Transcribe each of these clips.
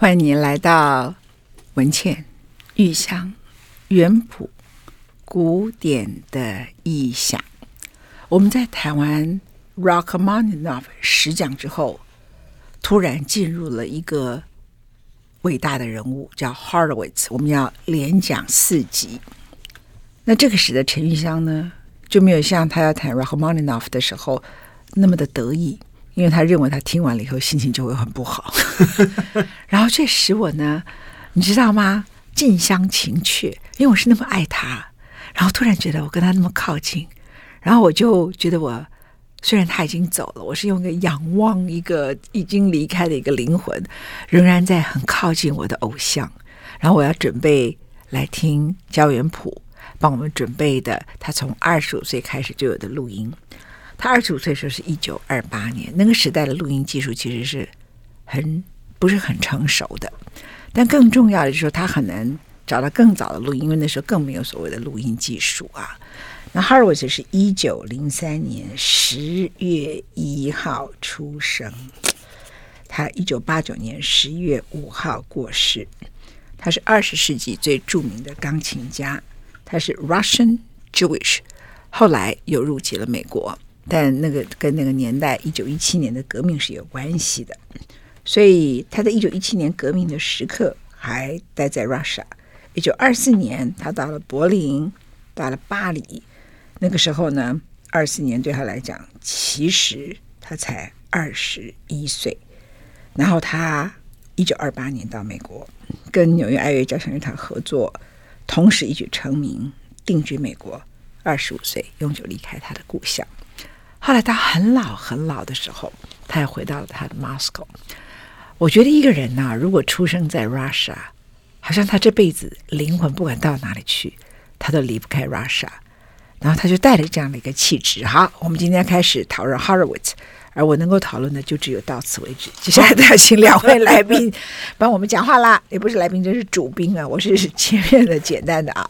欢迎您来到文茜玉香原谱古典的意象。我们在台湾 Rachmaninoff 十讲之后，突然进入了一个伟大的人物，叫 Horowitz。我们要连讲四集。那这个使得陈玉香呢，就没有像他要谈 Rachmaninoff 的时候那么的得意。因为他认为他听完了以后心情就会很不好，然后这使我呢，你知道吗？近乡情怯，因为我是那么爱他，然后突然觉得我跟他那么靠近，然后我就觉得我虽然他已经走了，我是用一个仰望一个已经离开的一个灵魂，仍然在很靠近我的偶像，然后我要准备来听焦元溥帮我们准备的他从二十五岁开始就有的录音。他二十五岁的时候是一九二八年，那个时代的录音技术其实是很不是很成熟的，但更重要的就是说他很难找到更早的录音，因为那时候更没有所谓的录音技术啊。那 h a r w i t 是一九零三年十月一号出生，他一九八九年十一月五号过世。他是二十世纪最著名的钢琴家，他是 Russian Jewish，后来又入籍了美国。但那个跟那个年代，一九一七年的革命是有关系的，所以他在一九一七年革命的时刻还待在 Russia。一九二四年，他到了柏林，到了巴黎。那个时候呢，二四年对他来讲，其实他才二十一岁。然后他一九二八年到美国，跟纽约爱乐交响乐团合作，同时一举成名，定居美国。二十五岁，永久离开他的故乡。后来他很老很老的时候，他又回到了他的 Moscow。我觉得一个人呐、如果出生在 Russia，好像他这辈子灵魂不管到哪里去，他都离不开 Russia。然后他就带着这样的一个气质。好，我们今天开始讨论 Horowitz，而我能够讨论的就只有到此为止。接下来都要请两位来宾帮我们讲话啦，也不是来宾，这是主宾啊。我是 前面的简单的啊。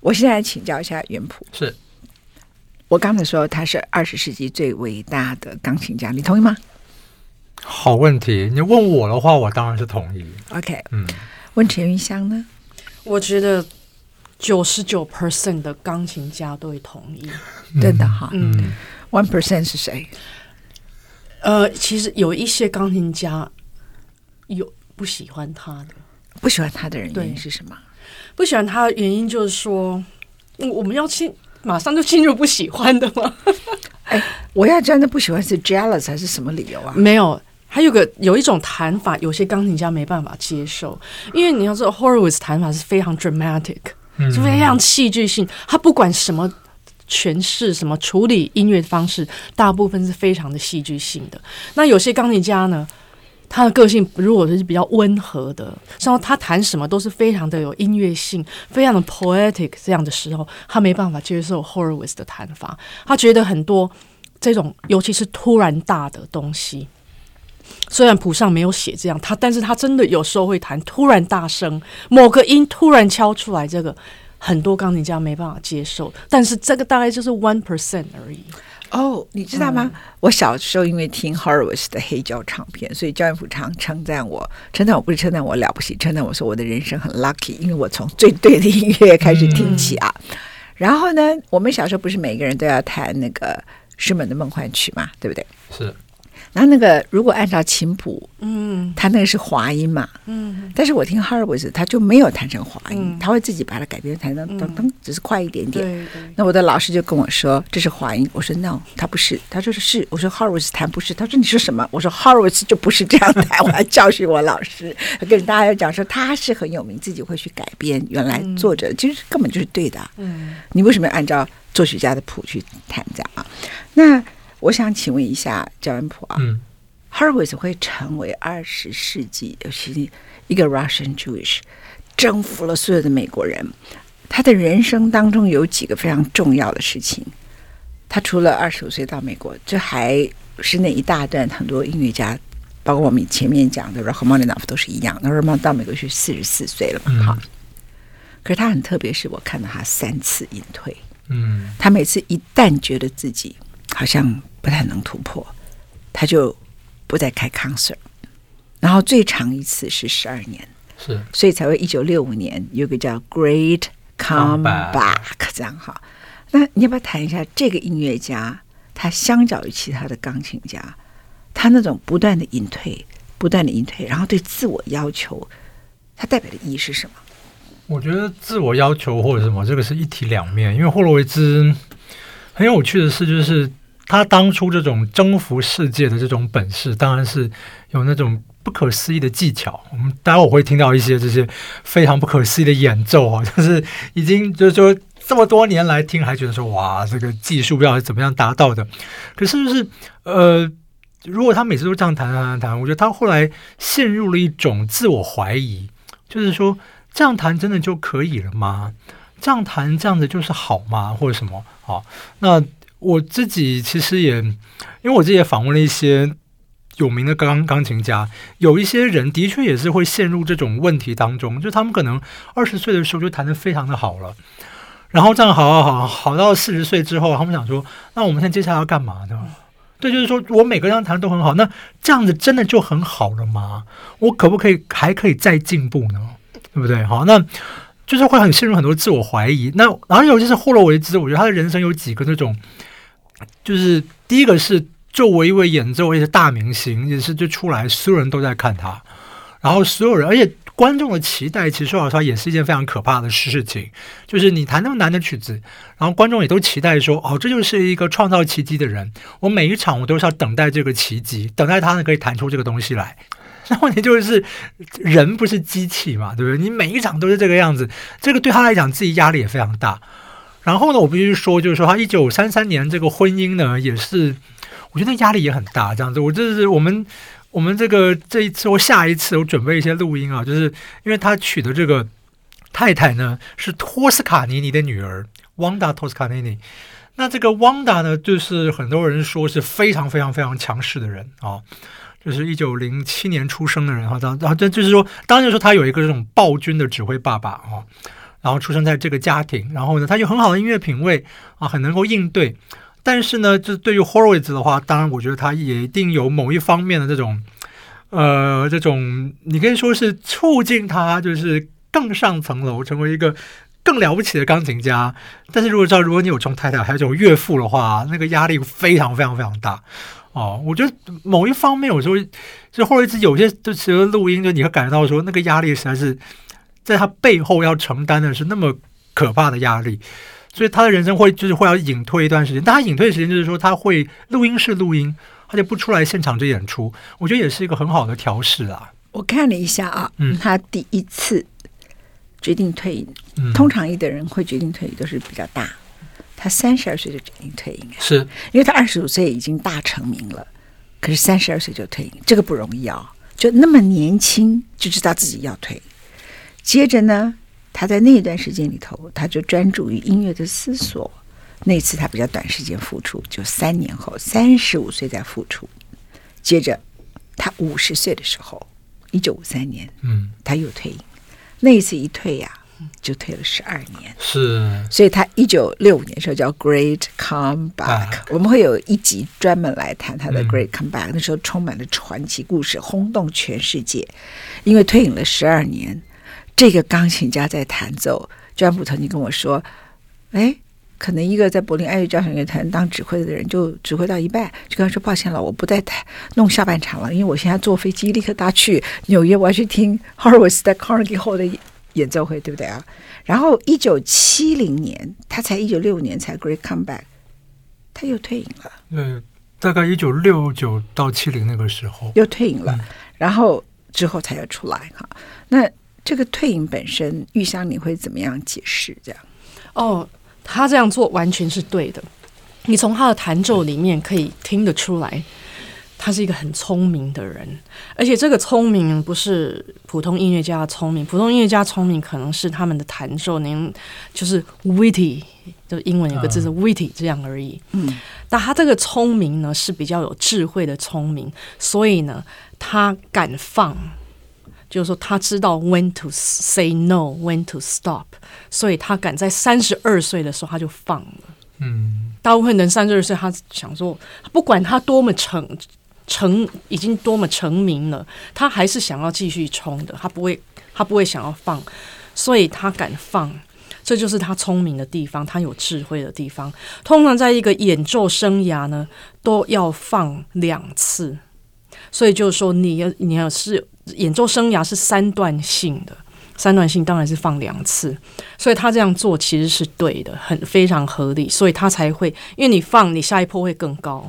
我现在请教一下袁普。是。我刚才说他是二十世纪最伟大的钢琴家，你同意吗？好问题，你问我的话，我当然是同意。OK，嗯，问陈云香呢？我觉得九十九 percent 的钢琴家都会同意，嗯、真的哈。嗯，one percent 是谁？呃，其实有一些钢琴家有不喜欢他的，不喜欢他的人原因是什么？不喜欢他的原因就是说，我们要去。马上就进入不喜欢的吗？哎，我要真的不喜欢是 jealous 还是什么理由啊？没有，还有个有一种弹法，有些钢琴家没办法接受，因为你要知道 Horowitz 弹法是非常 dramatic，是非常戏剧性。他不管什么诠释、什么处理音乐方式，大部分是非常的戏剧性的。那有些钢琴家呢？他的个性如果是比较温和的，像他弹什么都是非常的有音乐性，非常的 poetic 这样的时候，他没办法接受 Horowitz 的弹法。他觉得很多这种，尤其是突然大的东西，虽然谱上没有写这样，他但是他真的有时候会弹突然大声，某个音突然敲出来，这个很多钢琴家没办法接受。但是这个大概就是 one percent 而已。哦，oh, 你知道吗？嗯、我小时候因为听 Horowitz 的黑胶唱片，所以焦元溥常称赞我，称赞我不是称赞我了不起，称赞我说我的人生很 lucky，因为我从最对的音乐开始听起啊。嗯、然后呢，我们小时候不是每个人都要弹那个舒曼的梦幻曲嘛，对不对？是。然后那个如果按照琴谱，嗯，他那个是滑音嘛，嗯，但是我听 Horowitz 他就没有弹成滑音，他会自己把它改编弹成噔噔，只是快一点点。那我的老师就跟我说这是滑音，我说 No，他不是，他说是是，我说 Horowitz 弹不是，他说你说什么？我说 Horowitz 就不是这样弹，我要教训我老师，跟大家讲说他是很有名，自己会去改编原来作者，其实根本就是对的，嗯，你为什么要按照作曲家的谱去弹这样啊？那。我想请问一下焦恩普啊，嗯，Horowitz 会成为二十世纪尤其一个 Russian Jewish，征服了所有的美国人。他的人生当中有几个非常重要的事情。他除了二十五岁到美国，这还是那一大段很多音乐家，包括我们前面讲的 Rachmaninoff 都是一样。那 Rachmaninoff 到美国是四十四岁了嘛？哈，嗯，可是他很特别，是我看到他三次隐退。嗯，他每次一旦觉得自己好像不太能突破，他就不再开 concert，然后最长一次是十二年，是，所以才会一九六五年有个叫 Great Comeback 这样哈。那你要不要谈一下这个音乐家？他相较于其他的钢琴家，他那种不断的隐退、不断的隐退，然后对自我要求，他代表的意义是什么？我觉得自我要求或者什么，这个是一体两面。因为霍洛维兹很有趣的是，就是他当初这种征服世界的这种本事，当然是有那种不可思议的技巧。我们待会儿会听到一些这些非常不可思议的演奏啊，就是已经就是说。这么多年来听，还觉得说哇，这个技术不知道是怎么样达到的。可是就是呃，如果他每次都这样弹弹弹弹，我觉得他后来陷入了一种自我怀疑，就是说这样弹真的就可以了吗？这样弹这样子就是好吗？或者什么？好，那我自己其实也，因为我自己也访问了一些有名的钢钢琴家，有一些人的确也是会陷入这种问题当中，就他们可能二十岁的时候就弹得非常的好了。然后这样好好好好到四十岁之后，他们想说：“那我们现在接下来要干嘛呢？”对，就是说我每个人弹的都很好，那这样子真的就很好了吗？我可不可以还可以再进步呢？对不对？好，那就是会很陷入很多自我怀疑。那然后尤其是霍洛维兹，我觉得他的人生有几个那种，就是第一个是作为一位演奏一些大明星，也是就出来所有人都在看他，然后所有人而且。观众的期待，其实说老实话也是一件非常可怕的事情。就是你弹那么难的曲子，然后观众也都期待说：“哦，这就是一个创造奇迹的人。”我每一场我都是要等待这个奇迹，等待他呢可以弹出这个东西来。那问题就是，人不是机器嘛，对不对？你每一场都是这个样子，这个对他来讲自己压力也非常大。然后呢，我必须说，就是说他一九三三年这个婚姻呢，也是我觉得压力也很大。这样子，我这是我们。我们这个这一次或下一次，我准备一些录音啊，就是因为他娶的这个太太呢是托斯卡尼尼的女儿旺达托斯卡尼尼。那这个旺达呢，就是很多人说是非常非常非常强势的人啊，就是一九零七年出生的人哈，然后这就是说，当然说他有一个这种暴君的指挥爸爸啊，然后出生在这个家庭，然后呢，他有很好的音乐品味啊，很能够应对。但是呢，就对于 Horowitz 的话，当然我觉得他也一定有某一方面的这种，呃，这种你可以说是促进他就是更上层楼，成为一个更了不起的钢琴家。但是如果知道，如果你有从太太，还有这种岳父的话，那个压力非常非常非常大哦。我觉得某一方面，有时候就 Horowitz 有些就其实录音，就你会感觉到说，那个压力实在是在他背后要承担的是那么可怕的压力。所以他的人生会就是会要隐退一段时间，但他隐退的时间就是说他会录音室录音，他就不出来现场这演出。我觉得也是一个很好的调试啊。我看了一下啊，嗯，他第一次决定退隐，嗯，通常一的人会决定退隐都是比较大，他三十二岁就决定退隐，是因为他二十五岁已经大成名了，可是三十二岁就退隐，这个不容易啊，就那么年轻就知道自己要退。接着呢，他在那一段时间里头，他就专注于音乐的思索。那次他比较短时间复出，就三年后，三十五岁再复出。接着，他五十岁的时候，一九五三年，嗯，他又退隐。那一次一退呀、啊，就退了十二年。是，所以他一九六五年的时候叫 Great Comeback。Back 我们会有一集专门来谈他的 Great Comeback、嗯。那时候充满了传奇故事，轰动全世界。因为退隐了十二年。这个钢琴家在弹奏，就像普特尼跟我说：“哎，可能一个在柏林爱乐交响乐团当指挥的人，就指挥到一半，就跟他说：‘抱歉了，我不再弹弄下半场了，因为我现在坐飞机立刻搭去纽约，我要去听 Horowitz 在 Carnegie Hall 的演奏会，对不对啊？’然后一九七零年，他才一九六五年才 Great Comeback，他又退隐了。嗯，大概一九六九到七零那个时候又退隐了，嗯、然后之后才要出来哈。那。这个退隐本身，玉香你会怎么样解释？这样哦，他这样做完全是对的。你从他的弹奏里面可以听得出来，他是一个很聪明的人，而且这个聪明不是普通音乐家的聪明，普通音乐家聪明可能是他们的弹奏，您就是 witty，就英文有个字是 witty 这样而已。嗯，但他这个聪明呢是比较有智慧的聪明，所以呢，他敢放。就是说，他知道 when to say no，when to stop，所以他敢在三十二岁的时候他就放了。嗯，大部分人三十二岁，他想说，不管他多么成成已经多么成名了，他还是想要继续冲的，他不会他不会想要放，所以他敢放，这就是他聪明的地方，他有智慧的地方。通常在一个演奏生涯呢，都要放两次，所以就是说你要你要是演奏生涯是三段性的。三段性当然是放两次，所以他这样做其实是对的，很非常合理，所以他才会，因为你放你下一波会更高，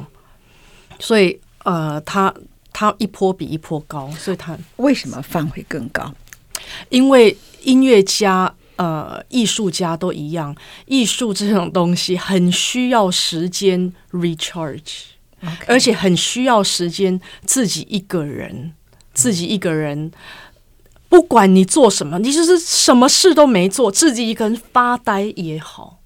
所以呃，他他一波比一波高，所以他为什么放会更高？因为音乐家呃艺术家都一样，艺术这种东西很需要时间 recharge，Okay. 而且很需要时间自己一个人，自己一个人。不管你做什么，你就是什么事都没做，自己一个人发呆也好，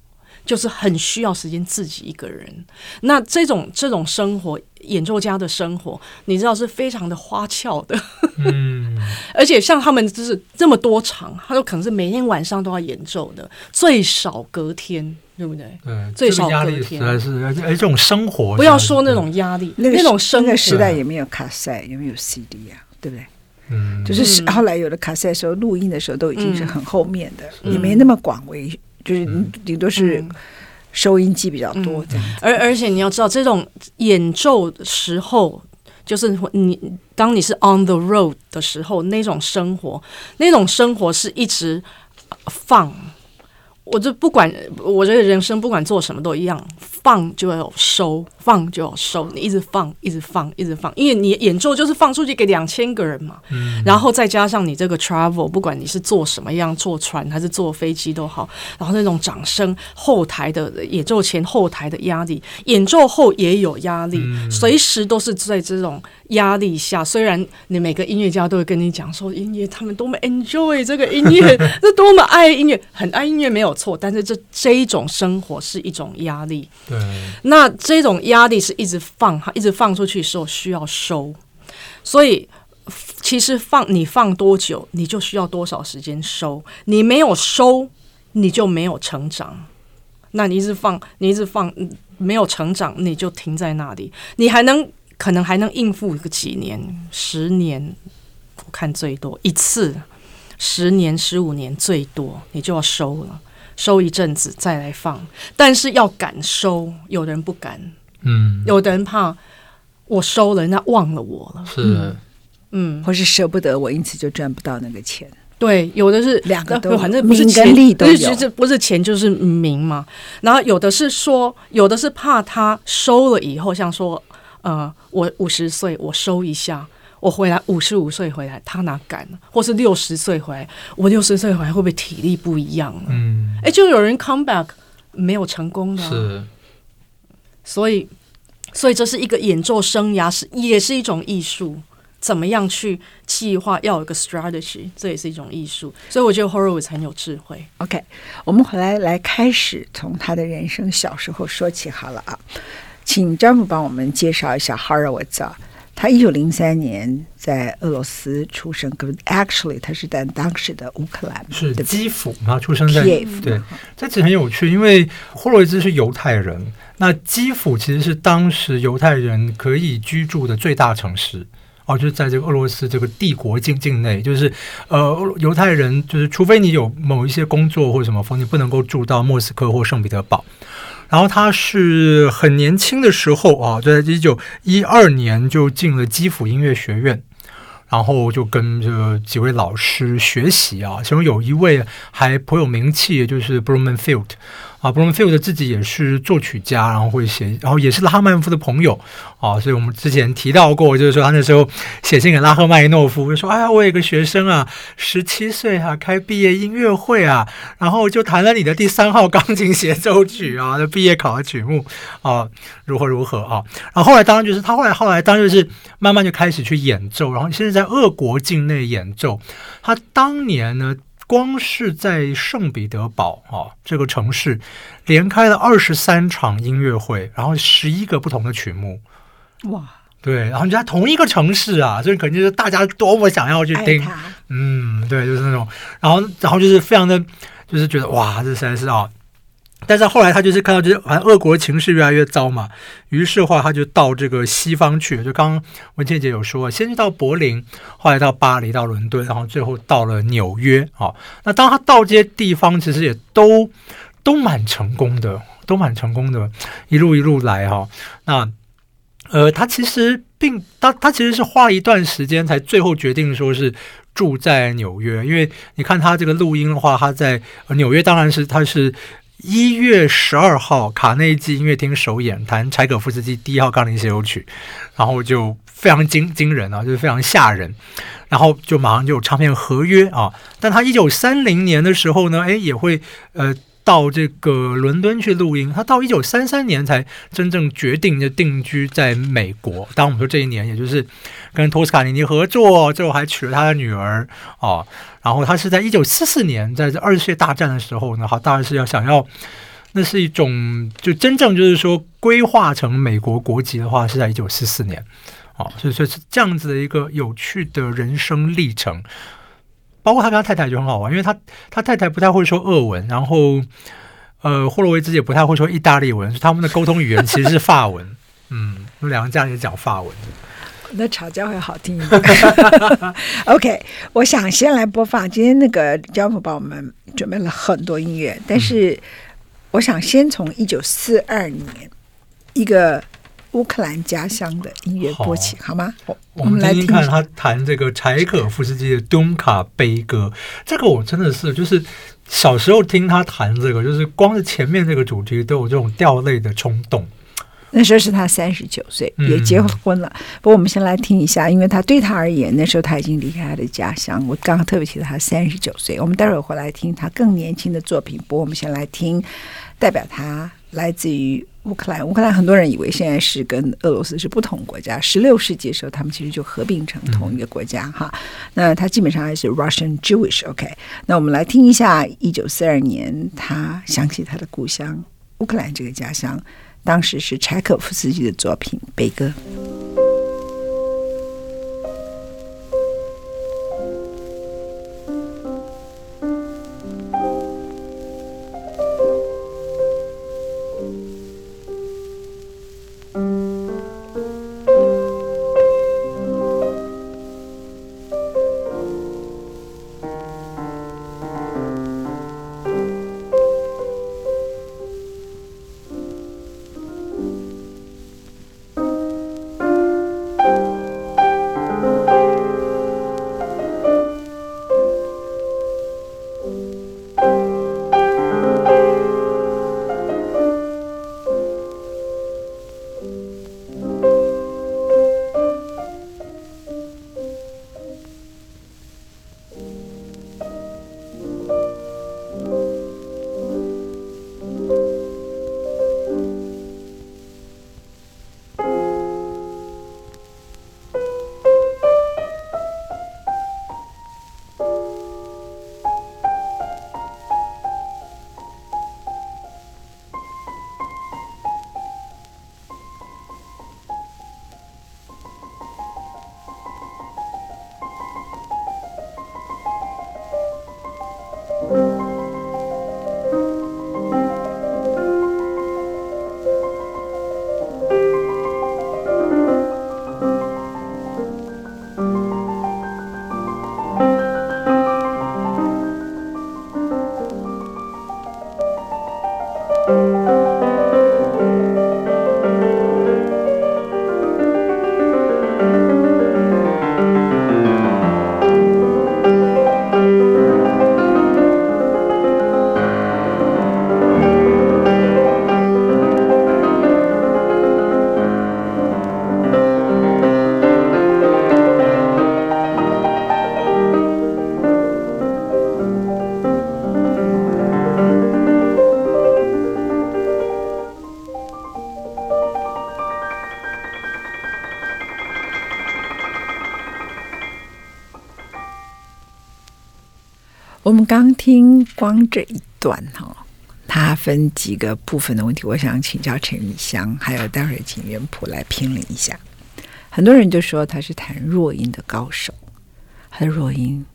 就是很需要时间自己一个人。那这种这种生活，演奏家的生活，你知道是非常的花俏的。嗯，而且像他们就是这么多场，他说可能是每天晚上都要演奏的，最少隔天，对不对？对，最少隔天。实在是，而且这种生活，不要说那种压力，那种生活时代也没有卡带，也没有 CD 啊，对不对？嗯，就是后来有的卡塞的时候，录音的时候都已经是很后面的，也没那么广为，就是顶多是收音机比较多这样。而而且你要知道，这种演奏的时候，就是你当你是 on the road 的时候，那种生活，那种生活是一直放。我就不管，我觉得人生不管做什么都一样，放就要有收，放就要收，你一直放，一直放，一直放，因为你演奏就是放出去给两千个人嘛，嗯，然后再加上你这个 travel，不管你是坐什么样，坐船还是坐飞机都好，然后那种掌声，后台的演奏前后台的压力，演奏后也有压力，嗯，随时都是在这种。压力下，虽然你每个音乐家都会跟你讲说音乐，他们多么 enjoy 这个音乐，这多么爱音乐，很爱音乐没有错，但是这这一种生活是一种压力。那这种压力是一直放，一直放出去的时候需要收，所以其实放你放多久，你就需要多少时间收，你没有收，你就没有成长。那你一直放，你一直放，没有成长，你就停在那里，你还能。可能还能应付个几年、十年，我看最多一次，十年、十五年最多，你就要收了，收一阵子再来放。但是要敢收，有的人不敢，嗯，有的人怕我收了，人家忘了我了，是，嗯，或是舍不得我，因此就赚不到那个钱。对，有的是两个都，反正不是钱，不是就是不是钱就是名嘛。然后有的是说，有的是怕他收了以后，像说。呃，我五十岁，我收一下，我回来五十五岁回来，他哪敢呢？或是六十岁回来，我六十岁回来会不会体力不一样了？嗯，哎，就有人 come back 没有成功的，是，所以，所以这是一个演奏生涯，是也是一种艺术，怎么样去计划，要有一个 strategy，这也是一种艺术。所以我觉得 Horowitz 很有智慧。OK，我们回来来开始从他的人生小时候说起好了啊。请詹姆帮我们介绍一下 Horowitz。他一九零三年在俄罗斯出生，可是 actually 他是在当时的乌克兰，是基辅，嘛出生在对，这其实很有趣，因为霍洛维兹是犹太人，那基辅其实是当时犹太人可以居住的最大城市哦，就是在这个俄罗斯这个帝国境境内，就是呃犹太人就是除非你有某一些工作或者什么，否则你不能够住到莫斯科或圣彼得堡。然后他是很年轻的时候啊，在一九一二年就进了基辅音乐学院，然后就跟这几位老师学习啊，其中有一位还颇有名气，就是 Blumenfield。啊，Bloomfield 自己也是作曲家，然后会写，然后也是拉赫曼夫的朋友啊，所以我们之前提到过，就是说他那时候写信给拉赫曼诺夫，就说：“哎呀，我有个学生啊，十七岁啊，开毕业音乐会啊，然后就弹了你的第三号钢琴协奏曲啊，的毕业考的曲目啊，如何如何啊。”然后后来当然就是他后来后来当然就是慢慢就开始去演奏，然后现在在俄国境内演奏。他当年呢，光是在圣彼得堡啊这个城市，连开了二十三场音乐会，然后十一个不同的曲目，哇，对，然后你在同一个城市啊，所以肯定是大家多么想要去听，嗯，对，就是那种，然后然后就是非常的，就是觉得哇，这实在是啊。但是后来他就是看到，就是反正俄国情势越来越糟嘛，于是话他就到这个西方去。就刚刚文倩姐有说，先是到柏林，后来到巴黎，到伦敦，然后最后到了纽约。哦，那当他到这些地方，其实也都都蛮成功的，都蛮成功的，一路一路来哈。那呃，他其实并他他其实是花了一段时间才最后决定说是住在纽约，因为你看他这个录音的话，他在纽约当然是他是。一月十二号，卡内基音乐厅首演，弹柴可夫斯基第一号钢琴协奏曲，然后就非常惊惊人啊，就是非常吓人，然后就马上就有唱片合约啊。但他一九三零年的时候呢，诶，也会呃。到这个伦敦去录音，他到一九三三年才真正决定就定居在美国。当我们说这一年，也就是跟托斯卡尼尼合作，最后还娶了他的女儿哦。然后他是在一九四四年，在这二次世界大战的时候呢，好，当然是要想要，那是一种就真正就是说规划成美国国籍的话，是在一九四四年，哦，所以说是这样子的一个有趣的人生历程。包括他跟他太太就很好玩，因为他他太太不太会说俄文，然后呃，霍洛维兹也不太会说意大利文，所以他们的沟通语言其实是法文。嗯，他们两个家也讲法文，那吵架会好听一点。OK，我想先来播放今天那个焦元溥帮我们准备了很多音乐，但是我想先从一九四二年一个。乌克兰家乡的音乐播起，好，好吗？我们来听听看他弹这个柴可夫斯基的《敦卡悲歌》。这个我真的是，就是小时候听他弹这个，就是光是前面这个主题都有这种掉泪的冲动。那时候是他三十九岁，也结婚了。嗯、不过我们先来听一下，因为他对他而言，那时候他已经离开他的家乡。我刚刚特别提到他三十九岁，我们待会儿回来听他更年轻的作品。不过我们先来听代表他来自于。乌克兰，乌克兰很多人以为现在是跟俄罗斯是不同国家。十六世纪的时候，他们其实就合并成同一个国家哈。那他基本上还是 Russian Jewish。OK，那我们来听一下，一九四二年，他想起他的故乡乌克兰这个家乡，当时是柴可夫斯基的作品《悲歌》。光这一段哈，它分几个部分的问题，我想请教陈雨香，还有待会儿请袁普来评论一下。很多人就说他是弹弱音的高手，他的弱音，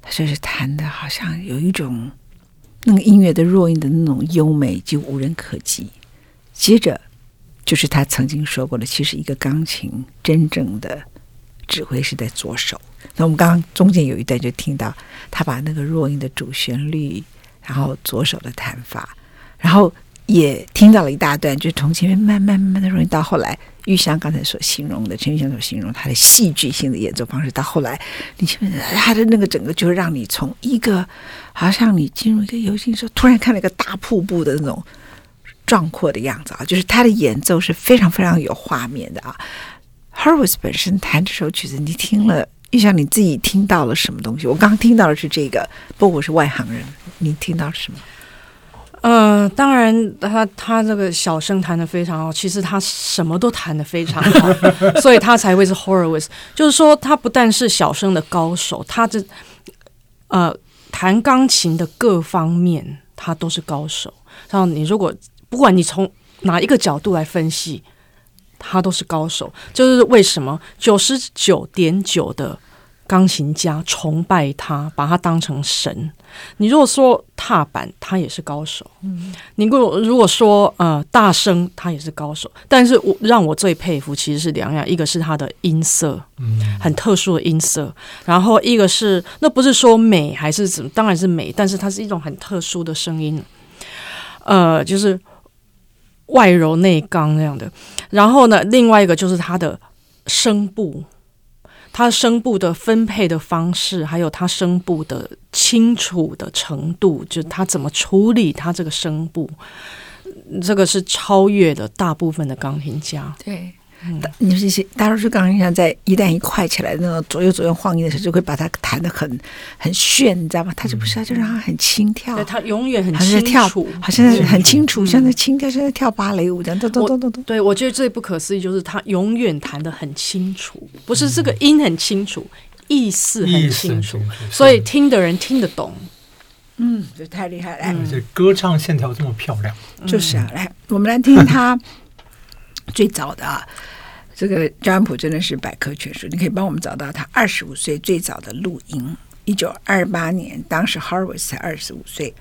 他就是弹的好像有一种那个音乐的弱音的那种优美就无人可及。接着就是他曾经说过的，其实一个钢琴真正的指挥是在左手。那我们刚刚中间有一段就听到他把那个弱音的主旋律，然后左手的弹法，然后也听到了一大段，就从前面慢慢慢慢的弱音到后来，玉香刚才所形容的，陈玉香所形容他的戏剧性的演奏方式，到后来你前面他的那个整个就让你从一个好像你进入一个游戏的时候，突然看了一个大瀑布的那种壮阔的样子啊，就是他的演奏是非常非常有画面的啊。h e r w i t 本身弹这首曲子，你听了。玉香，你自己听到了什么东西？我刚刚听到的是这个，不过我是外行人。你听到了什么？呃，当然，他他这个小声弹的非常好，其实他什么都弹的非常好，所以他才会是 Horowitz。就是说，他不但是小声的高手，他这呃弹钢琴的各方面他都是高手。然后你如果不管你从哪一个角度来分析。他都是高手，就是为什么九十九点九的钢琴家崇拜他，把他当成神。你如果说踏板，他也是高手。嗯，你如果如果说呃大声，他也是高手。但是我让我最佩服其实是两样，一个是他的音色，嗯，很特殊的音色，然后一个是那不是说美还是怎么，当然是美，但是它是一种很特殊的声音，呃，就是。外柔内刚那样的，然后呢，另外一个就是他的声部，他声部的分配的方式，还有他声部的清楚的程度，就他怎么处理他这个声部，这个是超越了大部分的钢琴家。对。你说这些大多数钢琴家在一旦一快起来，那种左右左右晃音的时候，就会把它弹得很很炫，你知道吗？他就不是，他就让它很轻跳。对，他永远很清楚，好像在很清楚，像在轻跳，像在跳芭蕾舞这样，咚咚咚咚咚。对，我觉得最不可思议就是他永远弹得很清楚，不是这个音很清楚，意思很清楚，所以听的人听得懂。嗯，这太厉害了。而且歌唱线条这么漂亮，就是啊。来，我们来听他最早的啊。这个占卜真的是百科全书，你可以帮我们找到他二十五岁最早的录音，一九二八年，当时 Harvitz 才二十五岁，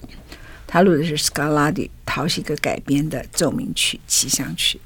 他录的是 Scarlatti 陶西格改编的奏鸣曲《奇想曲》。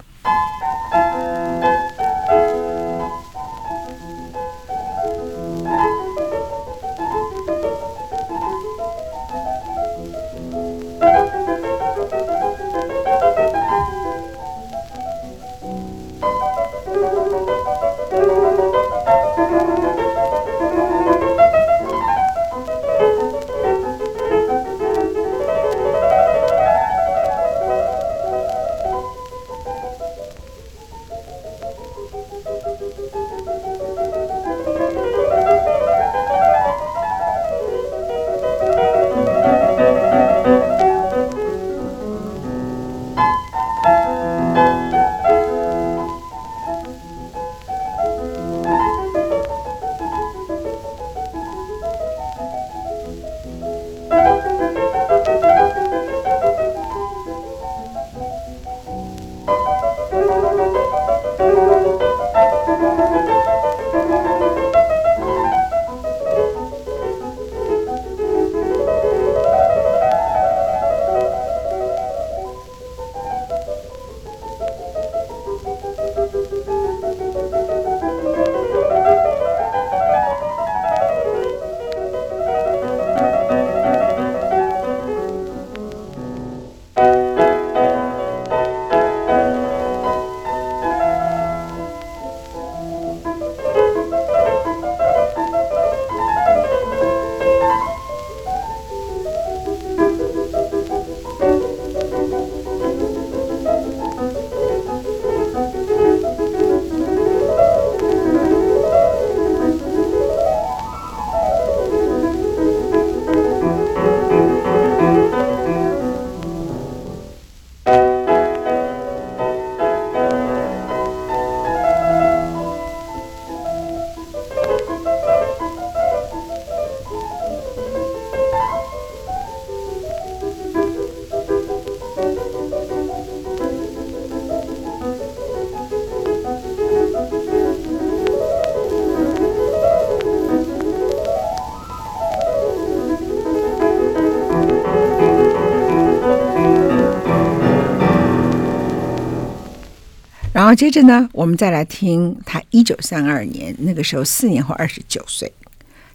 然后接着呢，我们再来听他一九三二年那个时候四年后二十九岁，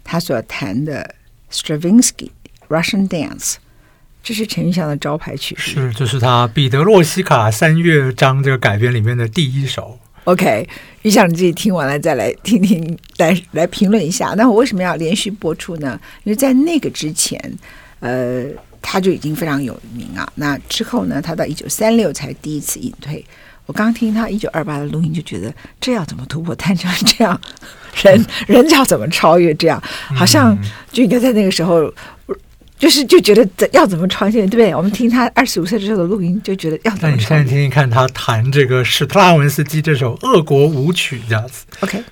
他所弹的 Stravinsky Russian Dance，这是陈玉祥的招牌曲。是，这、就是他《彼得洛西卡三乐章》这个改编里面的第一首。OK，玉祥你自己听完了再来听听，来来评论一下。那我为什么要连续播出呢？因为在那个之前，呃，他就已经非常有名啊。那之后呢，他到一九三六才第一次隐退。我刚听他一九二八的录音，就觉得这要怎么突破？弹成这样，人 人要怎么超越？这样好像就应该在那个时候。就是就觉得要怎么创新，对不对？我们听他二十五岁的时候的录音，就觉得要怎么。那你现在听听看他弹这个史特拉文斯基这首《俄国舞曲》这样子。OK。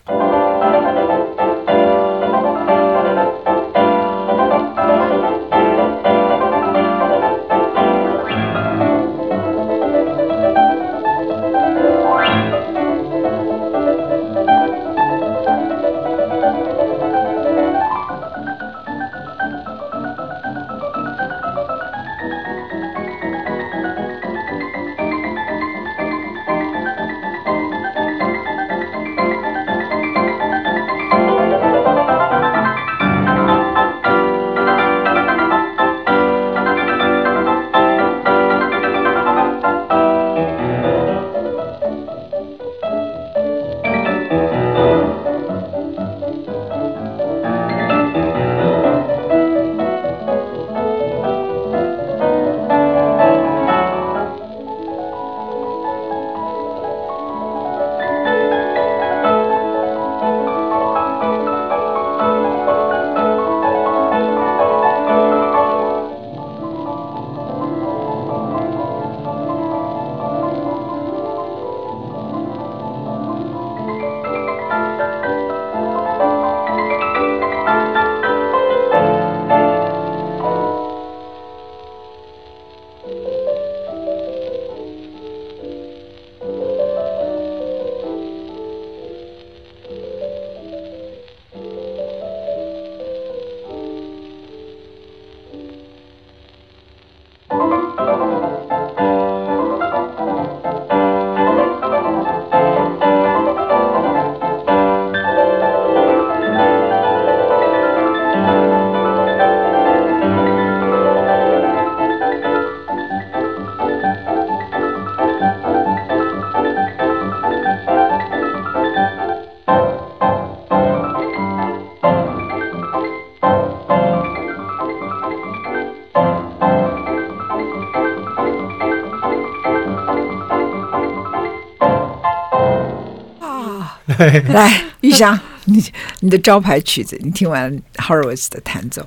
来，玉祥，你你的招牌曲子，你听完 Horowitz 的弹奏，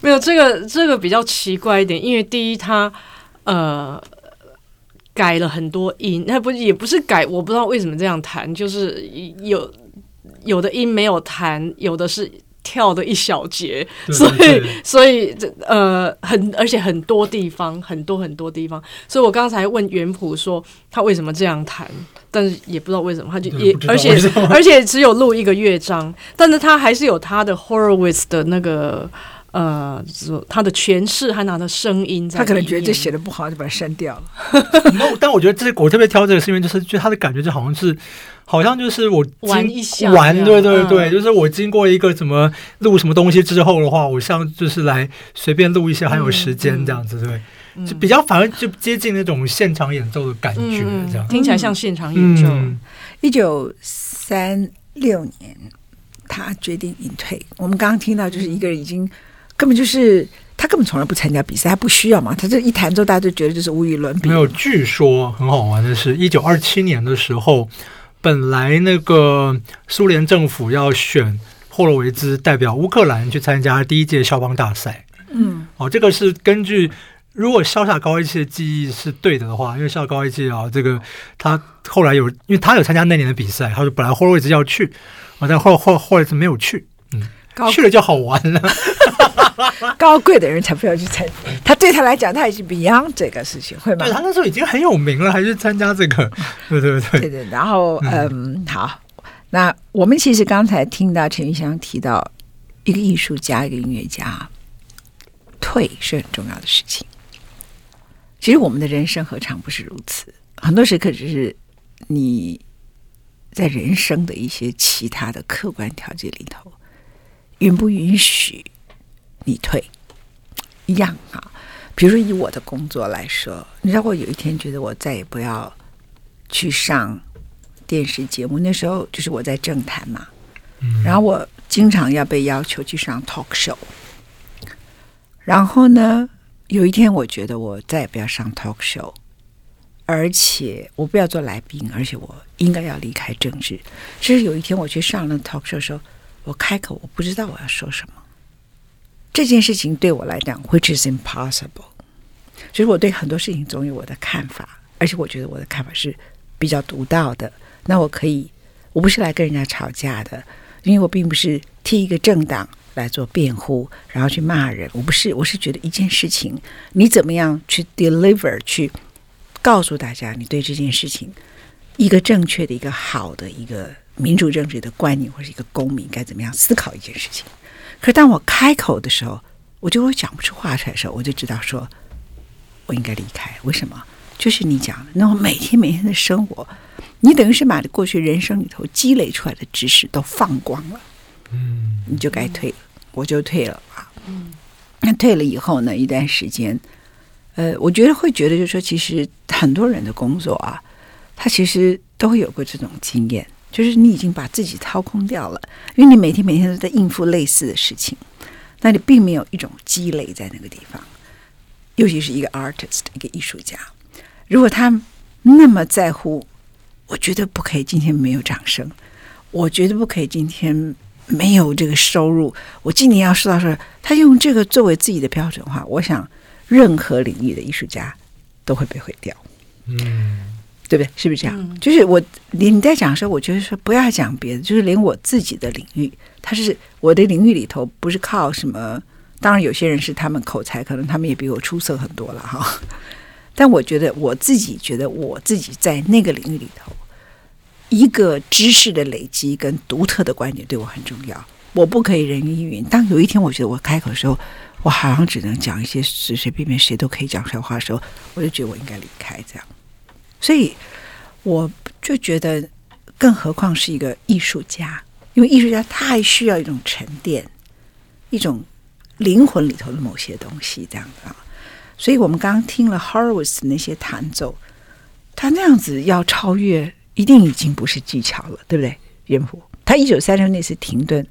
没有这个这个比较奇怪一点，因为第一他呃改了很多音，那不也不是改，我不知道为什么这样弹，就是有有的音没有弹，有的是。跳的一小节，所以所以这呃很而且很多地方很多很多地方，所以我刚才问原谱说他为什么这样弹，但是也不知道为什么他就也而且 而且只有录一个乐章，但是他还是有他的 Horowitz 的那个呃他的诠释和他的声音在，他可能觉得这写的不好就把它删掉了。但我觉得这我特别挑这个是因为就是就他的感觉就好像是。好像就是我玩一下，玩对对对，嗯、就是我经过一个什么录什么东西之后的话，我像就是来随便录一下，还有时间这样子，对，嗯、就比较反而就接近那种现场演奏的感觉，这样、嗯、听起来像现场演奏。一九三六年，他决定隐退。我们刚刚听到就是一个人已经根本就是他根本从来不参加比赛，他不需要嘛，他这一弹奏大家就觉得就是无与伦比。没有，据说很好玩的是，一九二七年的时候。本来那个苏联政府要选霍洛维兹代表乌克兰去参加第一届肖邦大赛，嗯，哦，这个是根据如果萧夏高一期的记忆是对的的话，因为萧夏高一期啊，这个他后来有，因为他有参加那年的比赛，他说本来霍洛维兹要去，啊，但霍霍霍洛维兹没有去，嗯，去了就好玩了。高贵的人才不要去参，他对他来讲，他已经 beyond 这个事情，会吗？对，他那时候已经很有名了，还去参加这个？对对对对对。然后，嗯，好，那我们其实刚才听到陈玉香提到，一个艺术家，一个音乐家，退是很重要的事情。其实我们的人生何尝不是如此？很多时刻只是你在人生的一些其他的客观条件里头，允不允许你退？一样啊。比如说以我的工作来说，你知道我有一天觉得我再也不要去上电视节目，那时候就是我在政坛嘛，嗯，然后我经常要被要求去上 talk show，然后呢，有一天我觉得我再也不要上 talk show。而且我不要做来宾，而且我应该要离开政治。其实有一天我去上了 talk show 的时候，我开口我不知道我要说什么。这件事情对我来讲，which is impossible。所以我对很多事情总有我的看法，而且我觉得我的看法是比较独到的。那我可以，我不是来跟人家吵架的，因为我并不是替一个政党来做辩护，然后去骂人。我不是，我是觉得一件事情，你怎么样去 deliver 去。告诉大家，你对这件事情一个正确的、一个好的、一个民主政治的观念，或者一个公民该怎么样思考一件事情。可是当我开口的时候，我就会讲不出话出来的时候，我就知道说，我应该离开。为什么？就是你讲的，那我每天每天的生活，你等于是把过去人生里头积累出来的知识都放光了。嗯，你就该退了，我就退了啊。嗯，那退了以后呢，一段时间。呃，我觉得会觉得，就是说，其实很多人的工作啊，他其实都会有过这种经验，就是你已经把自己掏空掉了，因为你每天每天都在应付类似的事情，那你并没有一种积累在那个地方。尤其是一个 artist，一个艺术家，如果他那么在乎，我觉得不可以今天没有掌声，我觉得不可以今天没有这个收入，我今年要说到说，他用这个作为自己的标准的话，我想。任何领域的艺术家都会被毁掉，嗯，对不对？是不是这样？嗯、就是我你你在讲的时候，我觉得说不要讲别的，就是连我自己的领域，他是我的领域里头，不是靠什么。当然，有些人是他们口才，可能他们也比我出色很多了哈。但我觉得我自己觉得我自己在那个领域里头，一个知识的累积跟独特的观点对我很重要。我不可以人云亦云。当有一天我觉得我开口的时候，我好像只能讲一些随随便便谁都可以讲出来话的时候，我就觉得我应该离开这样。所以我就觉得，更何况是一个艺术家，因为艺术家太需要一种沉淀，一种灵魂里头的某些东西这样子啊。所以我们刚刚听了 Horowitz 那些弹奏，他那样子要超越，一定已经不是技巧了，对不对？元普，他一九三六那次停顿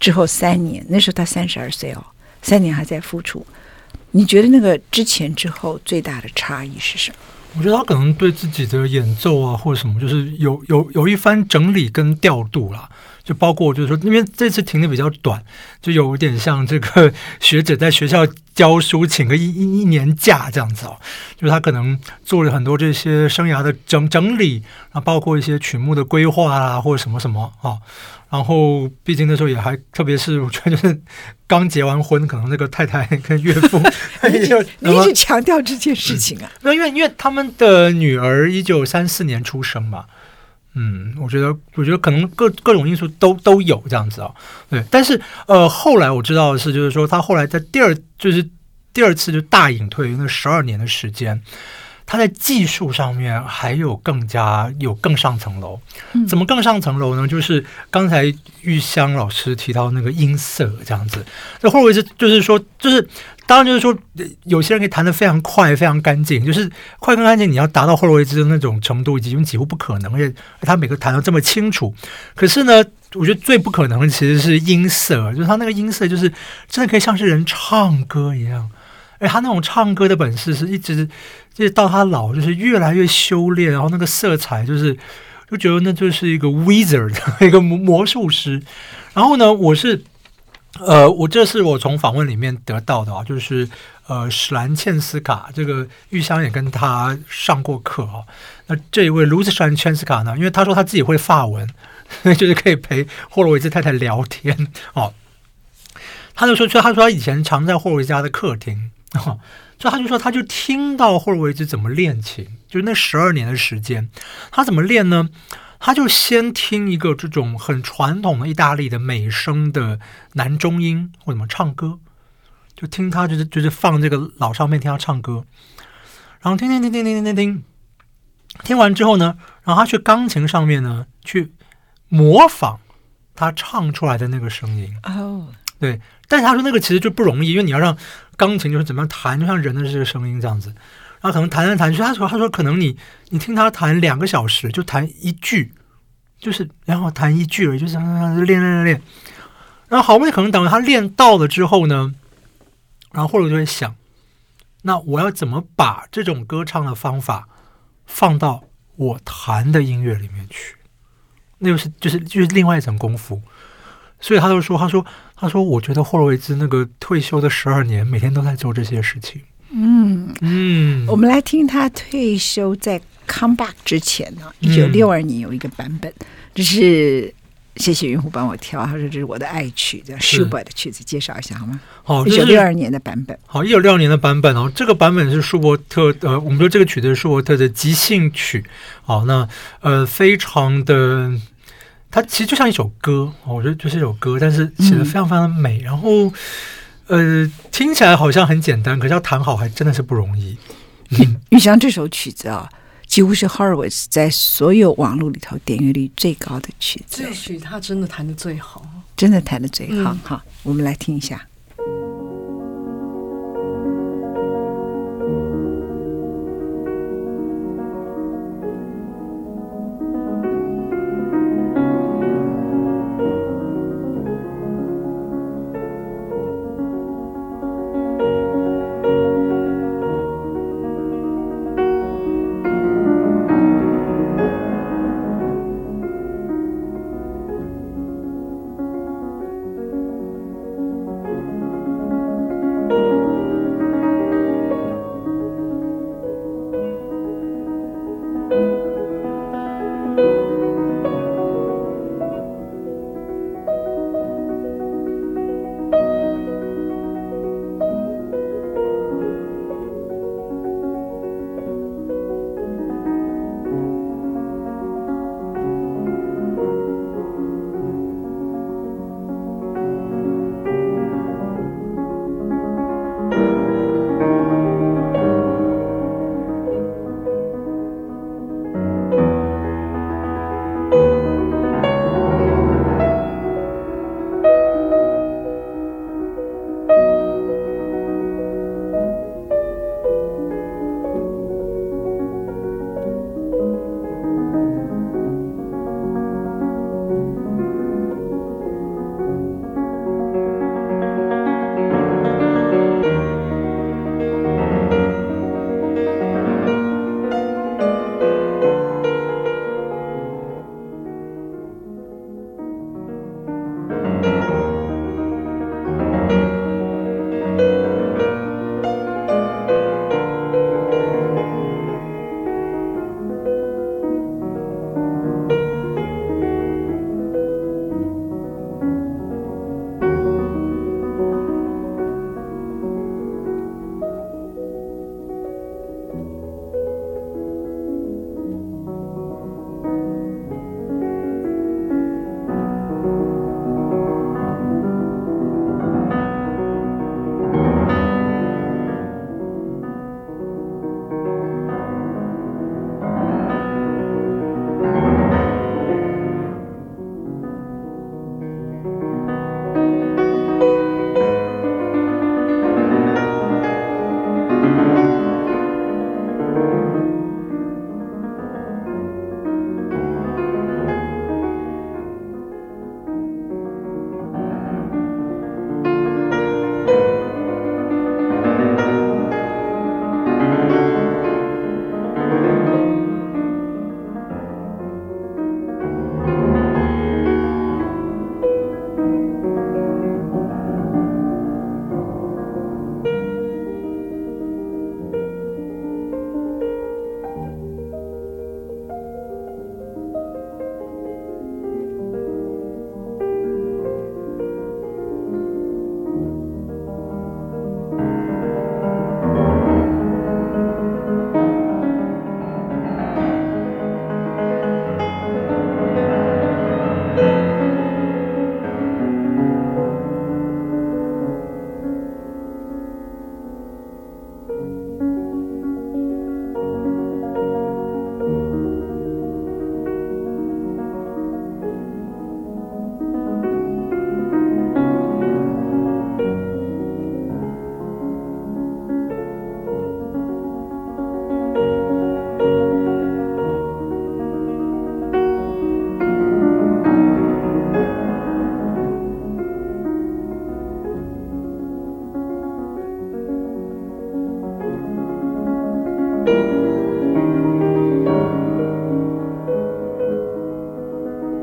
之后三年，那时候他三十二岁哦。三年还在复出，你觉得那个之前之后最大的差异是什么？我觉得他可能对自己的演奏啊或者什么，就是有有有一番整理跟调度啦。就包括就是说，因为这次停的比较短，就有点像这个学者在学校教书，请个一一一年假这样子哦。就是他可能做了很多这些生涯的整整理，啊，包括一些曲目的规划啊，或者什么什么啊。哦然后，毕竟那时候也还，特别是我觉得就是刚结完婚，可能那个太太跟岳父，你一直你一直强调这件事情啊。那、嗯、因为因为他们的女儿一九三四年出生嘛，嗯，我觉得我觉得可能各各种因素都都有这样子啊、哦。对，但是呃，后来我知道的是，就是说他后来在第二就是第二次就大隐退那十二年的时间。他在技术上面还有更加有更上层楼，怎么更上层楼呢？就是刚才玉香老师提到那个音色这样子。那霍洛维兹就是说，就是当然就是说，有些人可以弹得非常快、非常干净，就是快跟干净，你要达到霍洛维兹的那种程度，已经几乎不可能。而且他每个弹得这么清楚，可是呢，我觉得最不可能的其实是音色，就是他那个音色，就是真的可以像是人唱歌一样。哎，他那种唱歌的本事是一直，就是到他老，就是越来越修炼，然后那个色彩就是，就觉得那就是一个 wizard，一个魔魔术师。然后呢，我是，呃，我这是我从访问里面得到的啊，就是呃，史兰茜斯卡这个玉香也跟他上过课啊。那这一位卢斯史兰茜斯卡呢，因为他说他自己会法文，就是可以陪霍洛维兹太太聊天哦。他就说，说他说他以前常在霍洛维家的客厅。就他就说他就听到或者我一直怎么练琴就是那十二年的时间他怎么练呢？他就先听一个这种很传统的意大利的美声的男中音或者什么唱歌就听他就是就是放这个老唱片听他唱歌。然后听听听听听听听听完之后呢然后他去钢琴上面呢去模仿他唱出来的那个声音。哦。对但是他说那个其实就不容易因为你要让钢琴就是怎么样弹，就像人的这个声音这样子。然后可能弹来弹去，他说他说可能你你听他弹两个小时就弹一句，就是然后弹一句而已，就是练练练练。然后好不容易可能等他练到了之后呢，然后霍洛就会想，那我要怎么把这种歌唱的方法放到我弹的音乐里面去？那就是就是就是另外一层功夫。所以他就说，他说他说，我觉得霍洛维兹那个退休的十二年，每天都在做这些事情。嗯嗯，我们来听他退休在 come back 之前呢，一九六二年有一个版本，这、嗯就是谢谢云虎帮我挑，他说这是我的爱曲，叫舒伯的曲子，介绍一下好吗？好，一九六二年的版本。好，一九六二年的版本哦，这个版本是舒伯特，呃，我们说这个曲子是舒伯特的即兴曲。好，那呃，非常的，它其实就像一首歌，我觉得就是一首歌，但是写的非常非常的美，嗯、然后。呃，听起来好像很简单，可是要弹好还真的是不容易。嗯，玉祥这首曲子啊，几乎是 Horowitz 在所有网络里头点阅率最高的曲子。这首曲他真的弹的最好，真的弹的最好。嗯、好，我们来听一下。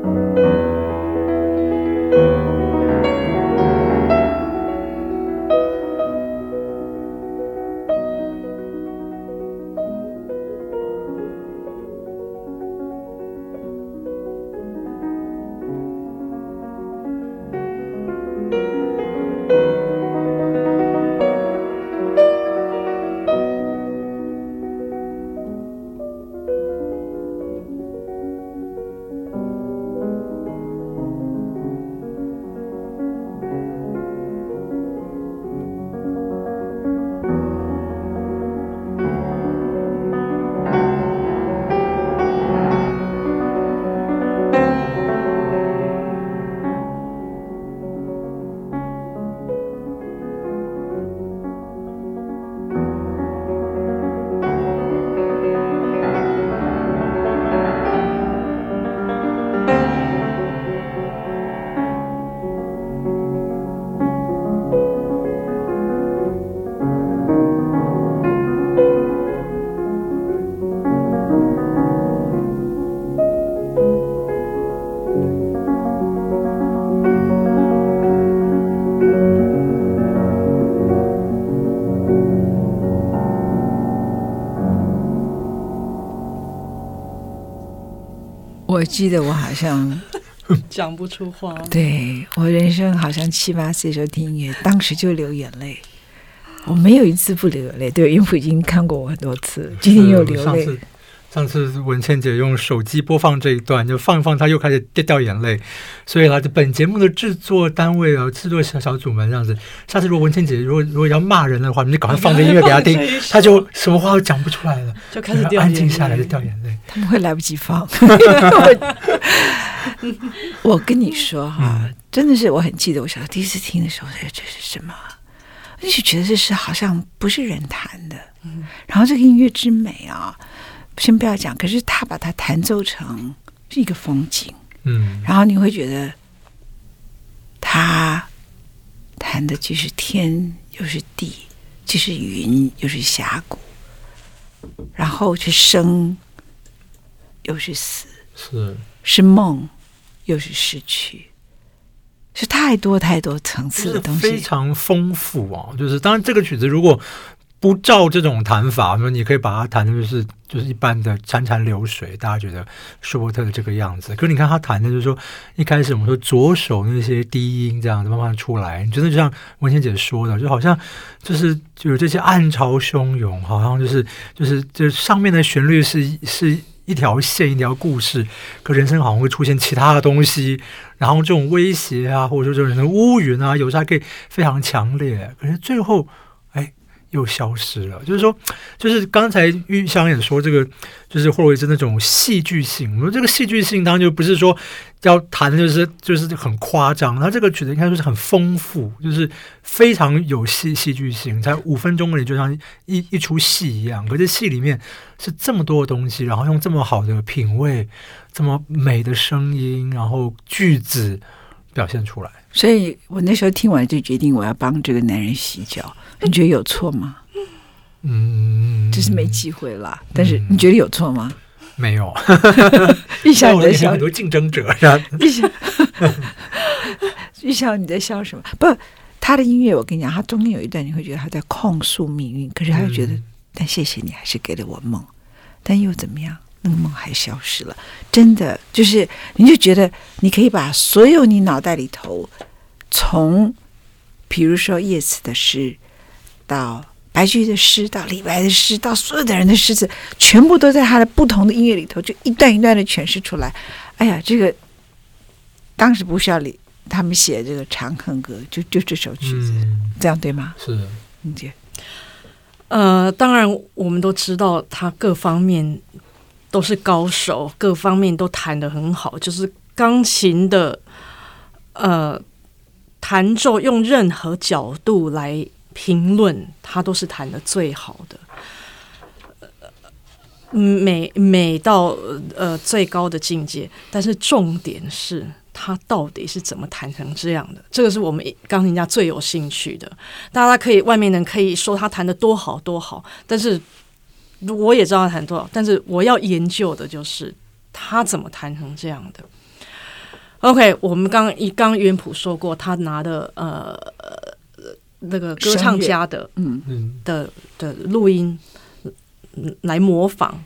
Música 我记得我好像 讲不出话。对，我人生好像七八岁时候听音乐，当时就流眼泪。我没有一次不流眼泪。对，因为我已经看过我很多次，今天又流泪。上次文倩姐用手机播放这一段，就放一放，她又开始掉掉眼泪。所以啦，就本节目的制作单位啊，制作小小组们这样子。下次如果文倩姐如果如果要骂人的话，你就赶快放这音乐给她听，她就什么话都讲不出来了，就开始掉眼泪，安静下来就掉眼泪。他们会来不及放。我跟你说哈，嗯、真的是我很记得，我小时候第一次听的时候，这是什么？我就觉得这是好像不是人弹的，嗯、然后这个音乐之美啊。先不要讲，可是他把它弹奏成是一个风景，嗯，然后你会觉得他弹的既是天又是地，既是云又是峡谷，然后是生又是死，是是梦又是失去，是太多太多层次的东西，非常丰富啊！就是当然，这个曲子如果。不照这种弹法，说你可以把它弹的就是就是一般的潺潺流水，大家觉得舒伯特的这个样子。可是你看他弹的，就是说一开始我们说左手那些低音这样子慢慢出来，你真的就像文倩姐说的，就好像就是就有这些暗潮汹涌，好像就是就是这上面的旋律是是一条线一条故事，可人生好像会出现其他的东西，然后这种威胁啊，或者说这种人的乌云啊，有时候还可以非常强烈，可是最后。又消失了，就是说，就是刚才玉香也说，这个就是霍洛维兹那种戏剧性。我们这个戏剧性当然就不是说要谈的就是就是很夸张，他这个曲子应该说是很丰富，就是非常有戏戏剧性，才五分钟里就像一一出戏一样。可是戏里面是这么多的东西，然后用这么好的品味、这么美的声音，然后句子表现出来。所以我那时候听完就决定，我要帮这个男人洗脚。你觉得有错吗？嗯，就是没机会了。但是你觉得有错吗？没有。玉祥你在笑，很多竞争者是吧？玉祥，玉祥你在笑什么？不，他的音乐我跟你讲，他中间有一段你会觉得他在控诉命运，可是他又觉得，嗯、但谢谢你还是给了我梦，但又怎么样？那个梦还消失了。真的就是，你就觉得你可以把所有你脑袋里头从。比如说叶慈的诗，到白居易的诗，到李白的诗，到所有的人的诗词，全部都在他的不同的音乐里头，就一段一段的诠释出来。哎呀，这个当时不需要李他们写这个《长恨歌》，就 就这首曲子，嗯、这样对吗？是，理解。呃，当然我们都知道他各方面都是高手，各方面都弹得很好，就是钢琴的，呃。弹奏用任何角度来评论，他都是弹得最好的，美美到呃最高的境界。但是重点是他到底是怎么弹成这样的？这个是我们钢琴家最有兴趣的。大家可以外面人可以说他弹得多好多好，但是我也知道他弹多好，但是我要研究的就是他怎么弹成这样的。OK，我们刚一刚韵甫说过，他拿的呃那个歌唱家的嗯嗯的的录音来模仿。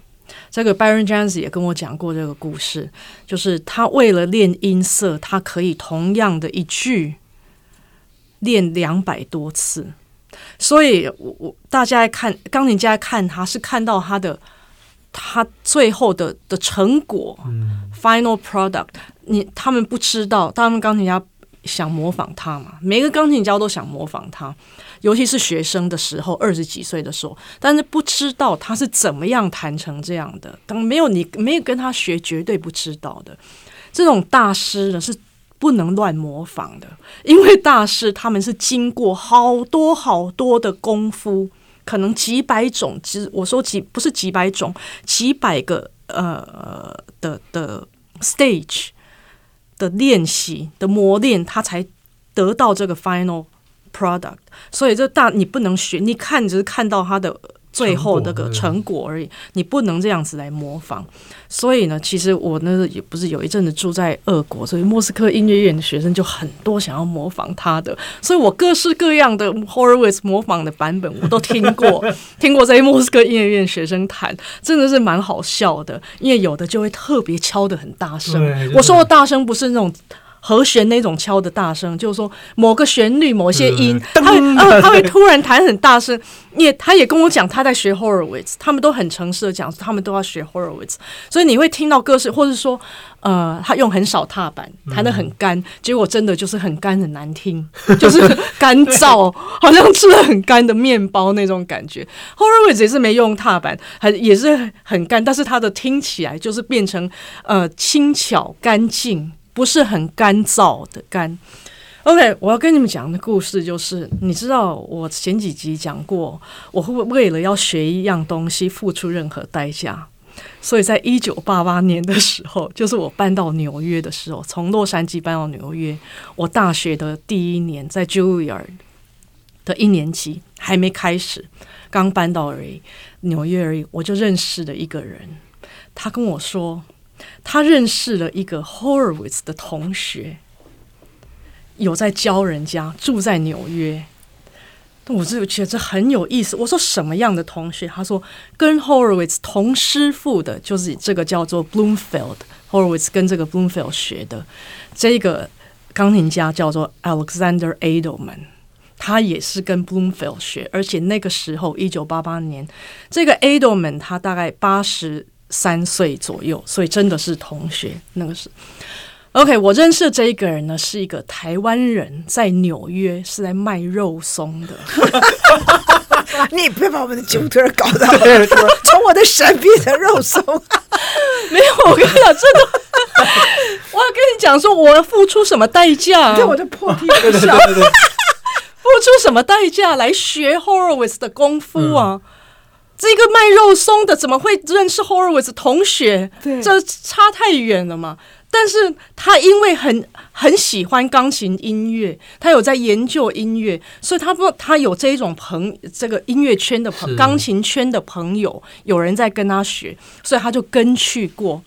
这个 Byron Jones 也跟我讲过这个故事，就是他为了练音色，他可以同样的一句练两百多次。所以我我大家看钢琴家看他是看到他的他最后的的成果，嗯，final product。你他们不知道，他们钢琴家想模仿他嘛？每个钢琴家都想模仿他，尤其是学生的时候，二十几岁的时候，但是不知道他是怎么样弹成这样的。当没有你没有跟他学，绝对不知道的。这种大师呢是不能乱模仿的，因为大师他们是经过好多好多的功夫，可能几百种，只我说几不是几百种，几百个呃的的 stage。的练习的磨练，他才得到这个 final product。所以这大你不能学，你看只是看到他的最后那个成果而已，你不能这样子来模仿。所以呢，其实我那也不是有一阵子住在俄国，所以莫斯科音乐院的学生就很多想要模仿他的，所以我各式各样的 Horowitz 模仿的版本我都听过，听过这些莫斯科音乐院学生弹，真的是蛮好笑的，因为有的就会特别敲得很大声。我说的大声不是那种。和弦那种敲的大声，就是说某个旋律、某些音，他会呃，他会突然弹很大声。也，他也跟我讲他在学 Horowitz，他们都很诚实的讲，他们都要学 Horowitz。所以你会听到歌是，或者说，呃，他用很少踏板，弹的很干，结果真的就是很干很难听，就是干燥，好像吃了很干的面包那种感觉。Horowitz 也是没用踏板，还也是很干，但是他的听起来就是变成呃轻巧干净。不是很干燥的干。OK，我要跟你们讲的故事就是，你知道我前几集讲过，我会为了要学一样东西付出任何代价。所以在一九八八年的时候，就是我搬到纽约的时候，从洛杉矶搬到纽约，我大学的第一年在 Juilliard 的一年级还没开始，刚搬到，纽约而已，我就认识了一个人，他跟我说。他认识了一个 Horowitz 的同学，有在教人家，住在纽约。我就觉得这很有意思。我说什么样的同学？他说跟 Horowitz 同师傅的，就是这个叫做 Bloomfield。Horowitz 跟这个 Bloomfield 学的这个钢琴家叫做 Alexander Edelman，他也是跟 Bloomfield 学，而且那个时候一九八八年，这个 Edelman 他大概八十。三岁左右，所以真的是同学。那个是 OK。我认识的这一个人呢，是一个台湾人，在纽约是在卖肉松的。你也不要把我们的酒托搞到从我的神秘的肉松。没有，我跟你讲，真的，我要跟你讲，说我要付出什么代价？对我的破涕为笑，付出什么代价来学 Horowitz 的功夫啊？嗯这个卖肉松的怎么会认识 Horowitz 同学？对，这差太远了嘛。但是他因为很很喜欢钢琴音乐，他有在研究音乐，所以他不他有这一种朋这个音乐圈的朋钢琴圈的朋友，有人在跟他学，所以他就跟去过。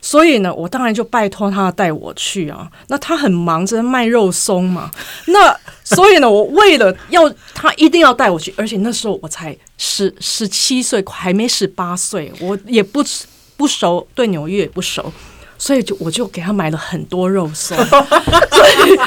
所以呢，我当然就拜托他带我去啊。那他很忙着卖肉松嘛。那所以呢，我为了要他一定要带我去，而且那时候我才十十七岁，还没十八岁，我也不不熟，对纽约也不熟。所以就我就给他买了很多肉松，所以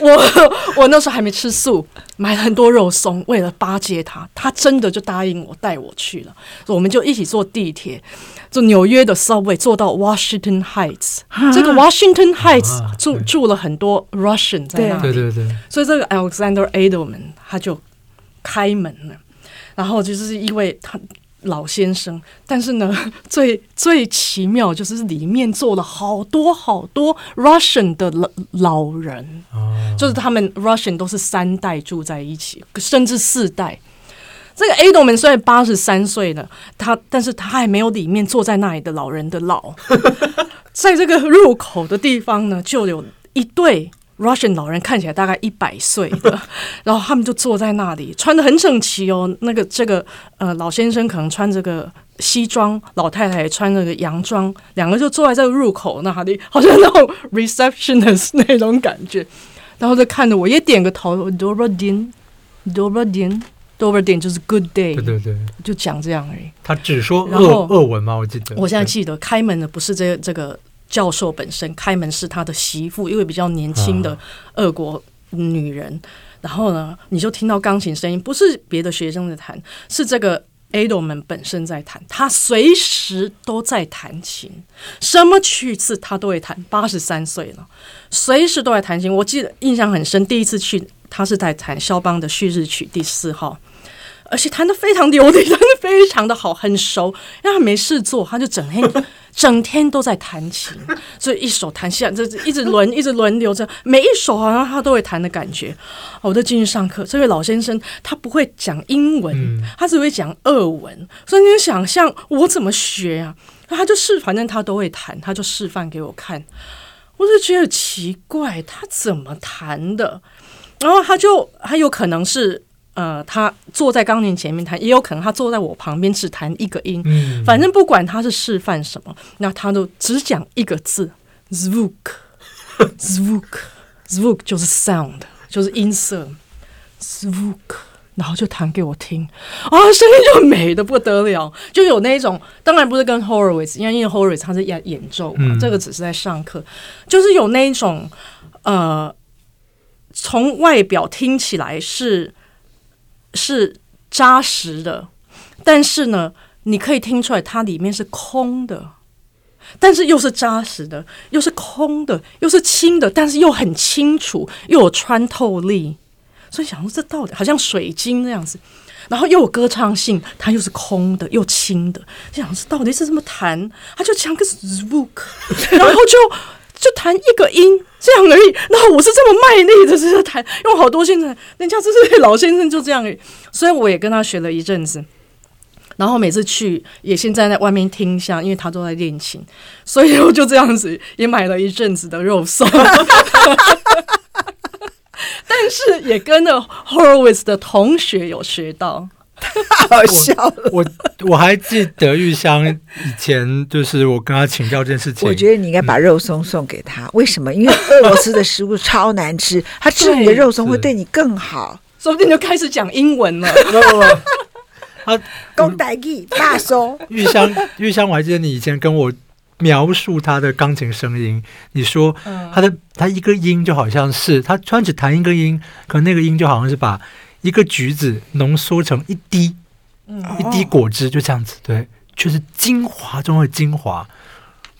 我我那时候还没吃素，买了很多肉松，为了巴结他，他真的就答应我带我去了，我们就一起坐地铁，就纽约的 subway 坐到 Washington Heights，这个 Washington Heights 住住了很多 Russian 在那里，对对对，所以这个 Alexander Edelman 他就开门了，然后就是因为他。老先生，但是呢，最最奇妙就是里面坐了好多好多 Russian 的老老人，哦、就是他们 Russian 都是三代住在一起，甚至四代。这个 Adelman 虽然八十三岁了，他但是他还没有里面坐在那里的老人的老。在这个入口的地方呢，就有一对。Russian 老人看起来大概一百岁的，然后他们就坐在那里，穿的很整齐哦。那个这个呃老先生可能穿这个西装，老太太穿着个洋装，两个就坐在这个入口那里，好像那种 receptionist 那种感觉。然后就看着我，也点个头，Dobro d i n d o b r d i n d o b r d i n 就是 Good Day，对对对，就讲这样而已。他只说俄俄文吗？我记得，我现在记得开门的不是这个、这个教授本身开门是他的媳妇，一位比较年轻的俄国女人。啊、然后呢，你就听到钢琴声音，不是别的学生在弹，是这个 Edelman 本身在弹。他随时都在弹琴，什么曲子他都会弹。八十三岁了，随时都在弹琴。我记得印象很深，第一次去，他是在弹肖邦的旭日曲第四号。而且弹得非常流利，弹得非常的好，很熟。因为他没事做，他就整天整天都在弹琴，所以一手弹下，这一直轮，一直轮流着，每一首好像他都会弹的感觉。我就进去上课，这位老先生他不会讲英文，嗯、他只会讲俄文，所以你想象我怎么学啊？他就示，反正他都会弹，他就示范给我看。我就觉得奇怪，他怎么弹的？然后他就，他有可能是。呃，他坐在钢琴前面弹，也有可能他坐在我旁边只弹一个音。嗯，反正不管他是示范什么，那他都只讲一个字，zvuk，zvuk，zvuk 就是 sound，就是音色，zvuk，然后就弹给我听，啊，声音就美的不得了，就有那种，当然不是跟 Horowitz，因为因为 Horowitz 他是演演奏嘛，嗯、这个只是在上课，就是有那一种，呃，从外表听起来是。是扎实的，但是呢，你可以听出来它里面是空的，但是又是扎实的，又是空的，又是轻的，但是又很清楚，又有穿透力。所以想说，这到底好像水晶那样子，然后又有歌唱性，它又是空的又轻的。就想说，到底是这么弹？他就讲个 zvuk，然后就。就弹一个音这样而已，然后我是这么卖力的在弹，用好多线程，人家这是老先生就这样而已。所以我也跟他学了一阵子，然后每次去也先站在外面听一下，因为他都在练琴，所以我就这样子也买了一阵子的肉松，但是也跟着 Horowitz 的同学有学到。太好笑了！我我，我还记得玉香以前就是我跟他请教这件事情。我觉得你应该把肉松送给他，为什么？因为俄罗斯的食物超难吃，他吃你的肉松会对你更好。说不定就开始讲英文了。他公代记大松玉香玉香，我还记得你以前跟我描述他的钢琴声音，你说他的他一个音就好像是他突然只弹一个音，可能那个音就好像是把。一个橘子浓缩成一滴，嗯、一滴果汁，就这样子，对，却是精华中的精华。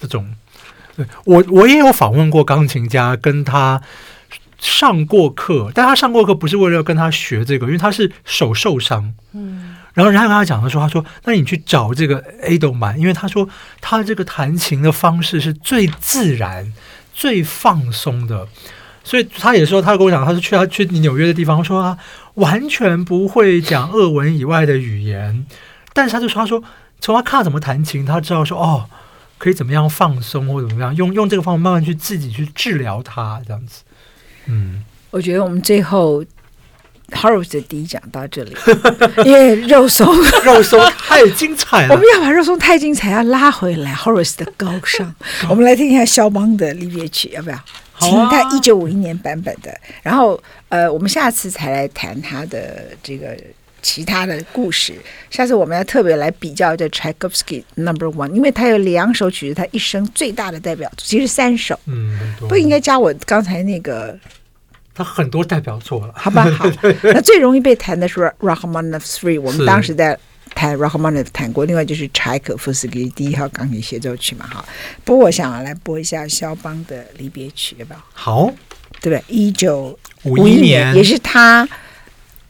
这种，对我我也有访问过钢琴家，跟他上过课，但他上过课不是为了要跟他学这个，因为他是手受伤，嗯，然后人家跟他讲的时候，他说：“那你去找这个 Edelman，因为他说他这个弹琴的方式是最自然、最放松的。”所以他也说，他跟我讲，他是去他去纽约的地方，说他完全不会讲俄文以外的语言，但是他就说，他说从他看怎么弹琴，他知道说哦，可以怎么样放松或怎么样，用用这个方法慢慢去自己去治疗他这样子。嗯，我觉得我们最后 Horowitz 的第一讲到这里，因为肉松。肉松太精彩了，我们要把肉松太精彩要拉回来 Horowitz 的高尚，我们来听一下肖邦的离别曲，要不要？请他一九五一年版本的，然后呃，我们下次才来谈他的这个其他的故事。下次我们要特别来比较这 Tchaikovsky Number One，因为他有两首曲子，他一生最大的代表作，其实三首，嗯，不应该加我刚才那个，他很多代表作了，好吧？好，那最容易被弹的是 Rachmaninoff Three，我们当时在。弹 Rachmaninoff 弹过，另外就是柴可夫斯基第一号钢琴协奏曲嘛，哈。不过我想来播一下肖邦的离别曲，要不要？好，对不对？一九五一年也是他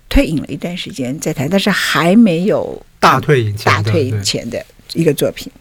退隐了一段时间再弹，但是还没有大退隐前大退隐前的一个作品。